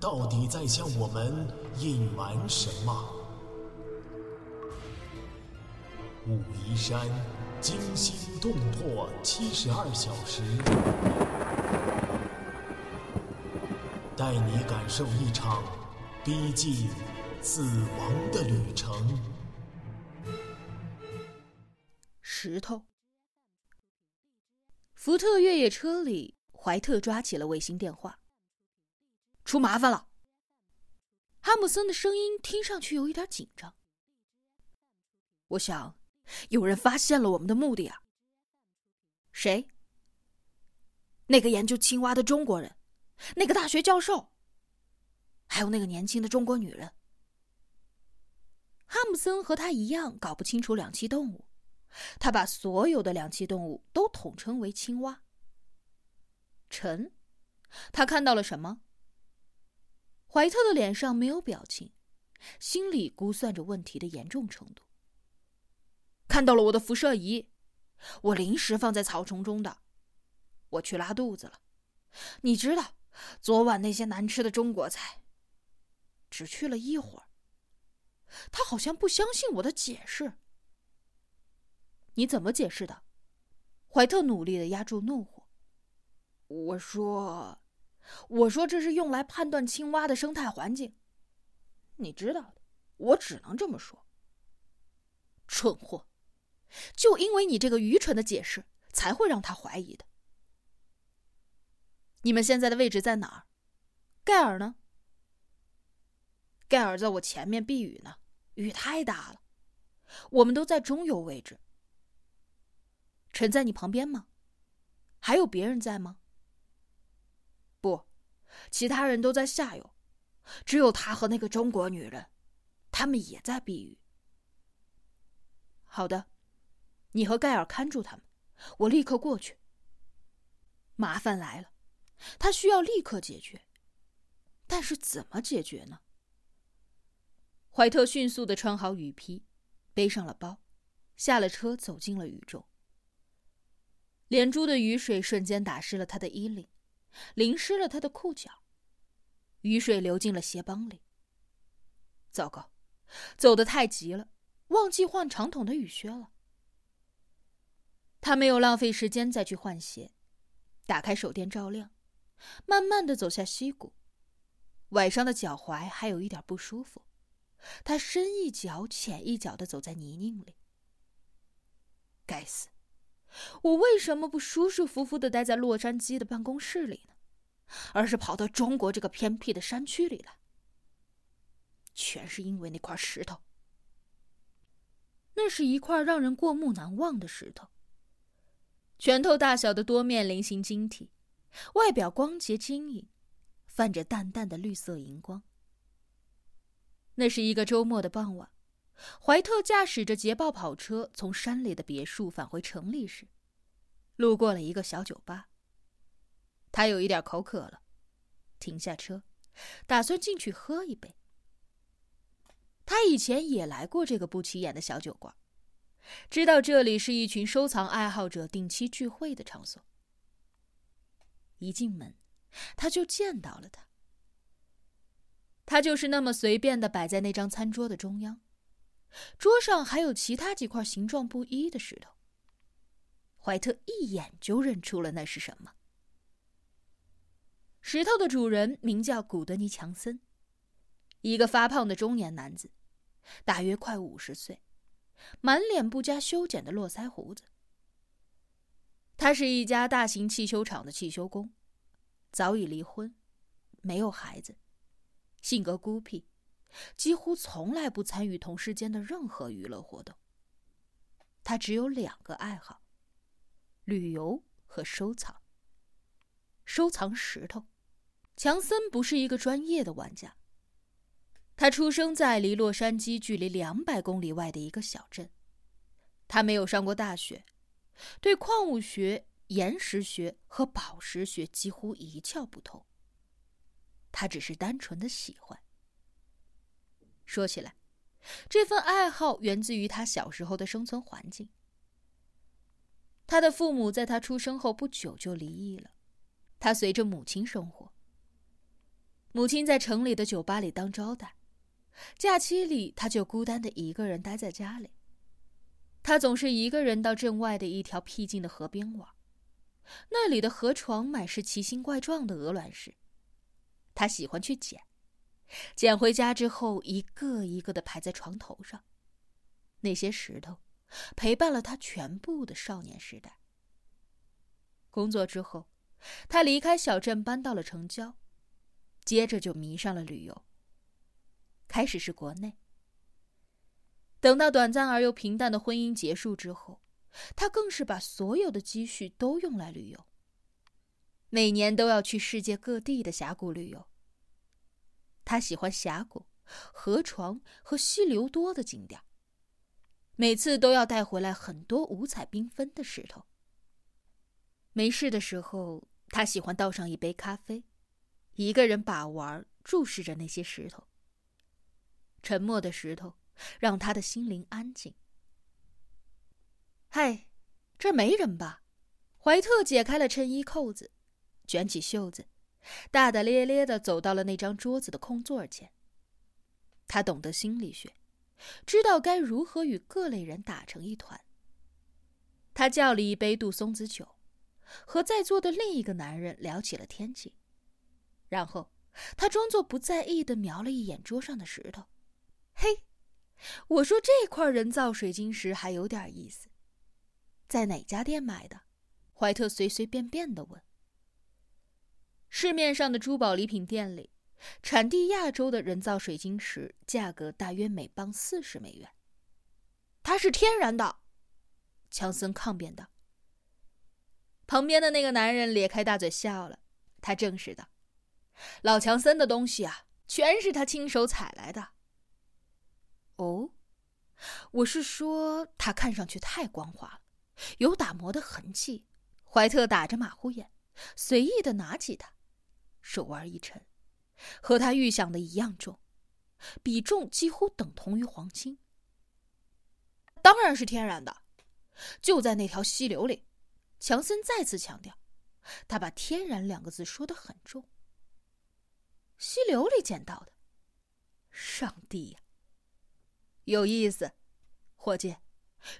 到底在向我们隐瞒什么？武夷山惊心动魄七十二小时，带你感受一场逼近死亡的旅程。石头。福特越野车里，怀特抓起了卫星电话。出麻烦了。哈姆森的声音听上去有一点紧张。我想。有人发现了我们的目的啊！谁？那个研究青蛙的中国人，那个大学教授，还有那个年轻的中国女人。哈姆森和他一样搞不清楚两栖动物，他把所有的两栖动物都统称为青蛙。陈，他看到了什么？怀特的脸上没有表情，心里估算着问题的严重程度。看到了我的辐射仪，我临时放在草丛中的。我去拉肚子了，你知道，昨晚那些难吃的中国菜。只去了一会儿，他好像不相信我的解释。你怎么解释的？怀特努力的压住怒火。我说，我说这是用来判断青蛙的生态环境。你知道的，我只能这么说。蠢货。就因为你这个愚蠢的解释，才会让他怀疑的。你们现在的位置在哪儿？盖尔呢？盖尔在我前面避雨呢，雨太大了。我们都在中游位置。陈在你旁边吗？还有别人在吗？其他人都在下游，只有他和那个中国女人，他们也在避雨。好的。你和盖尔看住他们，我立刻过去。麻烦来了，他需要立刻解决，但是怎么解决呢？怀特迅速的穿好雨披，背上了包，下了车，走进了雨中。连珠的雨水瞬间打湿了他的衣领，淋湿了他的裤脚，雨水流进了鞋帮里。糟糕，走得太急了，忘记换长筒的雨靴了。他没有浪费时间再去换鞋，打开手电照亮，慢慢的走下溪谷。崴伤的脚踝还有一点不舒服，他深一脚浅一脚的走在泥泞里。该死，我为什么不舒舒服服的待在洛杉矶的办公室里呢，而是跑到中国这个偏僻的山区里来？全是因为那块石头。那是一块让人过目难忘的石头。拳头大小的多面菱形晶体，外表光洁晶莹，泛着淡淡的绿色荧光。那是一个周末的傍晚，怀特驾驶着捷豹跑车从山里的别墅返回城里时，路过了一个小酒吧。他有一点口渴了，停下车，打算进去喝一杯。他以前也来过这个不起眼的小酒馆。知道这里是一群收藏爱好者定期聚会的场所。一进门，他就见到了他。他就是那么随便的摆在那张餐桌的中央，桌上还有其他几块形状不一的石头。怀特一眼就认出了那是什么。石头的主人名叫古德尼·强森，一个发胖的中年男子，大约快五十岁。满脸不加修剪的络腮胡子。他是一家大型汽修厂的汽修工，早已离婚，没有孩子，性格孤僻，几乎从来不参与同事间的任何娱乐活动。他只有两个爱好：旅游和收藏。收藏石头，强森不是一个专业的玩家。他出生在离洛杉矶距离两百公里外的一个小镇，他没有上过大学，对矿物学、岩石学和宝石学几乎一窍不通。他只是单纯的喜欢。说起来，这份爱好源自于他小时候的生存环境。他的父母在他出生后不久就离异了，他随着母亲生活。母亲在城里的酒吧里当招待。假期里，他就孤单的一个人待在家里。他总是一个人到镇外的一条僻静的河边玩，那里的河床满是奇形怪状的鹅卵石。他喜欢去捡，捡回家之后，一个一个的排在床头上。那些石头，陪伴了他全部的少年时代。工作之后，他离开小镇，搬到了城郊，接着就迷上了旅游。开始是国内，等到短暂而又平淡的婚姻结束之后，他更是把所有的积蓄都用来旅游。每年都要去世界各地的峡谷旅游。他喜欢峡谷、河床和溪流多的景点。每次都要带回来很多五彩缤纷的石头。没事的时候，他喜欢倒上一杯咖啡，一个人把玩，注视着那些石头。沉默的石头，让他的心灵安静。嗨，这没人吧？怀特解开了衬衣扣子，卷起袖子，大大咧咧的走到了那张桌子的空座前。他懂得心理学，知道该如何与各类人打成一团。他叫了一杯杜松子酒，和在座的另一个男人聊起了天气，然后他装作不在意的瞄了一眼桌上的石头。嘿，我说这块人造水晶石还有点意思，在哪家店买的？怀特随随便便的问。市面上的珠宝礼品店里，产地亚洲的人造水晶石价格大约每磅四十美元。它是天然的，强森抗辩道。旁边的那个男人咧开大嘴笑了，他证实道：“老强森的东西啊，全是他亲手采来的。”哦，我是说，它看上去太光滑了，有打磨的痕迹。怀特打着马虎眼，随意的拿起它，手腕一沉，和他预想的一样重，比重几乎等同于黄金。当然是天然的，就在那条溪流里。强森再次强调，他把“天然”两个字说的很重。溪流里捡到的，上帝呀！有意思，伙计，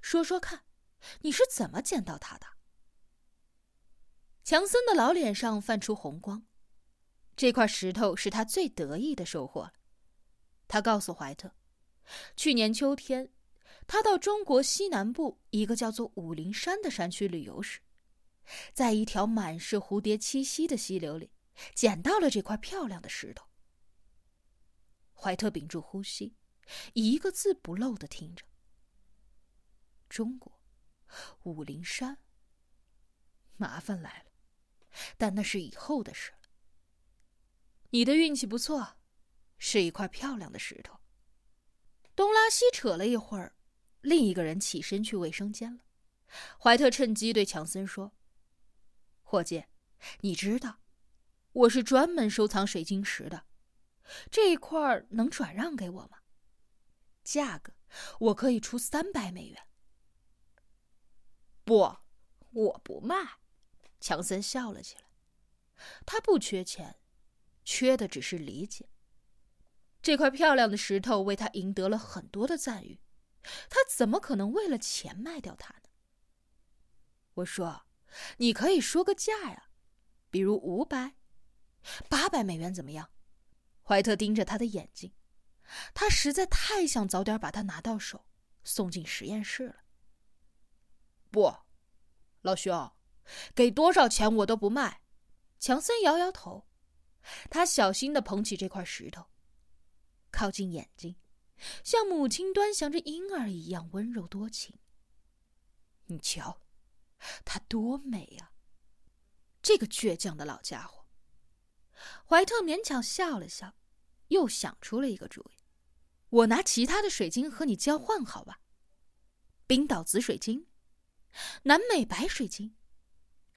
说说看，你是怎么捡到它的？强森的老脸上泛出红光，这块石头是他最得意的收获了。他告诉怀特，去年秋天，他到中国西南部一个叫做武陵山的山区旅游时，在一条满是蝴蝶栖息的溪流里，捡到了这块漂亮的石头。怀特屏住呼吸。一个字不漏的听着。中国，武陵山。麻烦来了，但那是以后的事。你的运气不错，是一块漂亮的石头。东拉西扯了一会儿，另一个人起身去卫生间了。怀特趁机对强森说：“伙计，你知道，我是专门收藏水晶石的，这一块能转让给我吗？”价格，我可以出三百美元。不，我不卖。强森笑了起来。他不缺钱，缺的只是理解。这块漂亮的石头为他赢得了很多的赞誉，他怎么可能为了钱卖掉它呢？我说，你可以说个价呀，比如五百、八百美元，怎么样？怀特盯着他的眼睛。他实在太想早点把它拿到手，送进实验室了。不，老兄，给多少钱我都不卖。强森摇摇头，他小心的捧起这块石头，靠近眼睛，像母亲端详着婴儿一样温柔多情。你瞧，它多美啊！这个倔强的老家伙，怀特勉强笑了笑，又想出了一个主意：“我拿其他的水晶和你交换，好吧？冰岛紫水晶，南美白水晶，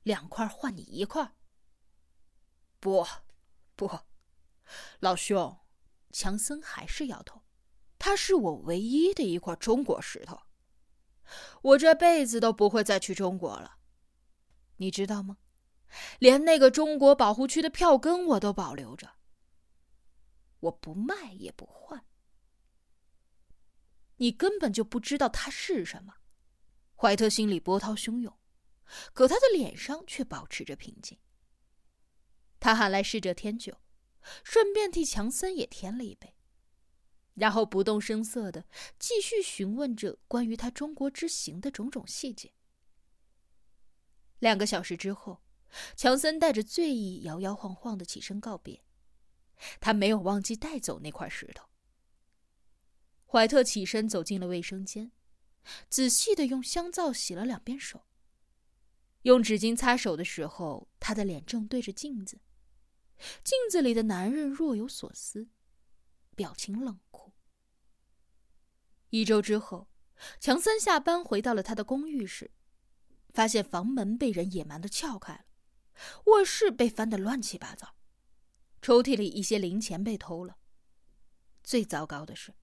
两块换你一块。”不，不，老兄，强森还是摇头。它是我唯一的一块中国石头，我这辈子都不会再去中国了。你知道吗？连那个中国保护区的票根我都保留着，我不卖也不换。你根本就不知道它是什么。怀特心里波涛汹涌，可他的脸上却保持着平静。他喊来侍者添酒，顺便替强森也添了一杯。然后不动声色的继续询问着关于他中国之行的种种细节。两个小时之后，强森带着醉意摇摇晃晃的起身告别。他没有忘记带走那块石头。怀特起身走进了卫生间，仔细的用香皂洗了两遍手。用纸巾擦手的时候，他的脸正对着镜子，镜子里的男人若有所思，表情冷酷。一周之后，强森下班回到了他的公寓时，发现房门被人野蛮的撬开了，卧室被翻得乱七八糟，抽屉里一些零钱被偷了。最糟糕的是，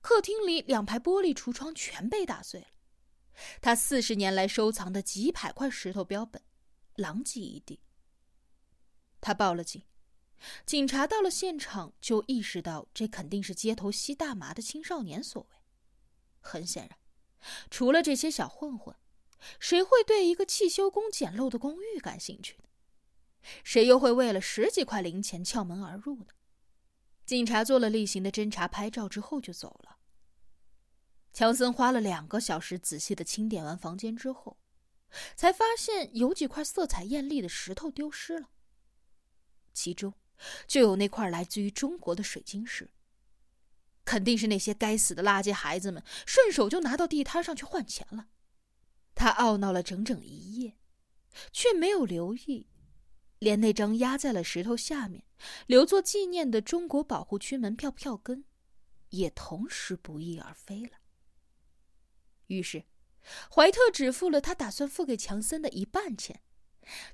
客厅里两排玻璃橱窗全被打碎了，他四十年来收藏的几百块石头标本，狼藉一地。他报了警，警察到了现场就意识到这肯定是街头吸大麻的青少年所为。很显然，除了这些小混混，谁会对一个汽修工简陋的公寓感兴趣呢？谁又会为了十几块零钱撬门而入呢？警察做了例行的侦查、拍照之后就走了。强森花了两个小时仔细的清点完房间之后，才发现有几块色彩艳丽的石头丢失了，其中就有那块来自于中国的水晶石。肯定是那些该死的垃圾孩子们顺手就拿到地摊上去换钱了。他懊恼了整整一夜，却没有留意，连那张压在了石头下面、留作纪念的中国保护区门票票根，也同时不翼而飞了。于是，怀特只付了他打算付给强森的一半钱，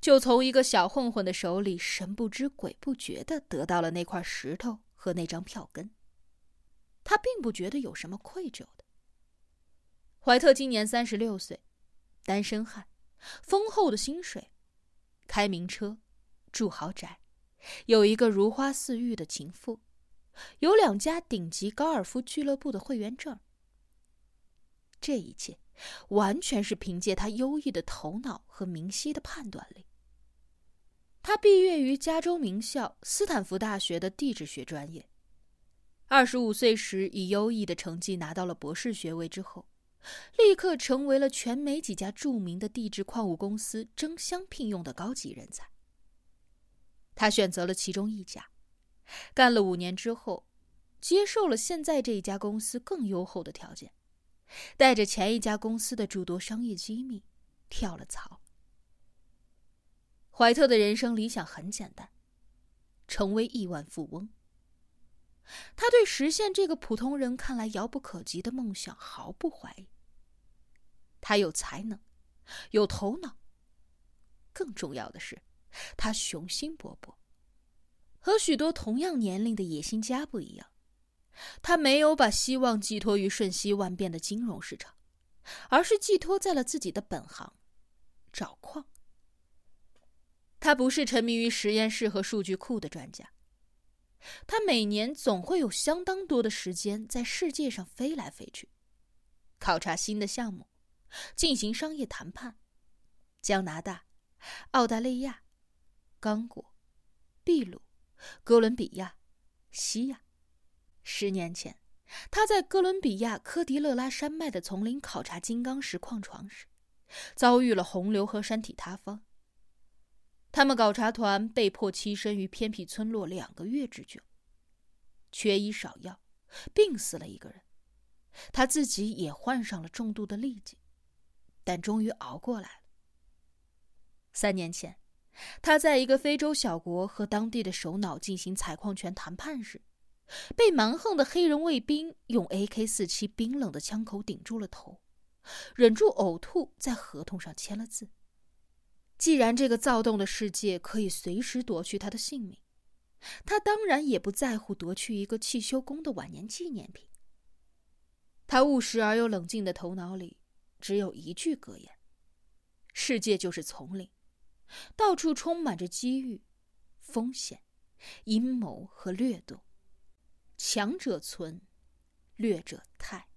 就从一个小混混的手里神不知鬼不觉的得到了那块石头和那张票根。他并不觉得有什么愧疚的。怀特今年三十六岁，单身汉，丰厚的薪水，开名车，住豪宅，有一个如花似玉的情妇，有两家顶级高尔夫俱乐部的会员证。这一切完全是凭借他优异的头脑和明晰的判断力。他毕业于加州名校斯坦福大学的地质学专业。二十五岁时，以优异的成绩拿到了博士学位之后，立刻成为了全美几家著名的地质矿物公司争相聘用的高级人才。他选择了其中一家，干了五年之后，接受了现在这一家公司更优厚的条件，带着前一家公司的诸多商业机密，跳了槽。怀特的人生理想很简单，成为亿万富翁。他对实现这个普通人看来遥不可及的梦想毫不怀疑。他有才能，有头脑，更重要的是，他雄心勃勃。和许多同样年龄的野心家不一样，他没有把希望寄托于瞬息万变的金融市场，而是寄托在了自己的本行——找矿。他不是沉迷于实验室和数据库的专家。他每年总会有相当多的时间在世界上飞来飞去，考察新的项目，进行商业谈判。加拿大、澳大利亚、刚果、秘鲁、哥伦比亚、西亚。十年前，他在哥伦比亚科迪勒拉山脉的丛林考察金刚石矿床时，遭遇了洪流和山体塌方。他们考察团被迫栖身于偏僻村落两个月之久，缺医少药，病死了一个人，他自己也患上了重度的痢疾，但终于熬过来了。三年前，他在一个非洲小国和当地的首脑进行采矿权谈判时，被蛮横的黑人卫兵用 AK-47 冰冷的枪口顶住了头，忍住呕吐，在合同上签了字。既然这个躁动的世界可以随时夺去他的性命，他当然也不在乎夺去一个汽修工的晚年纪念品。他务实而又冷静的头脑里只有一句格言：世界就是丛林。到处充满着机遇、风险、阴谋和掠夺，强者存，劣者汰。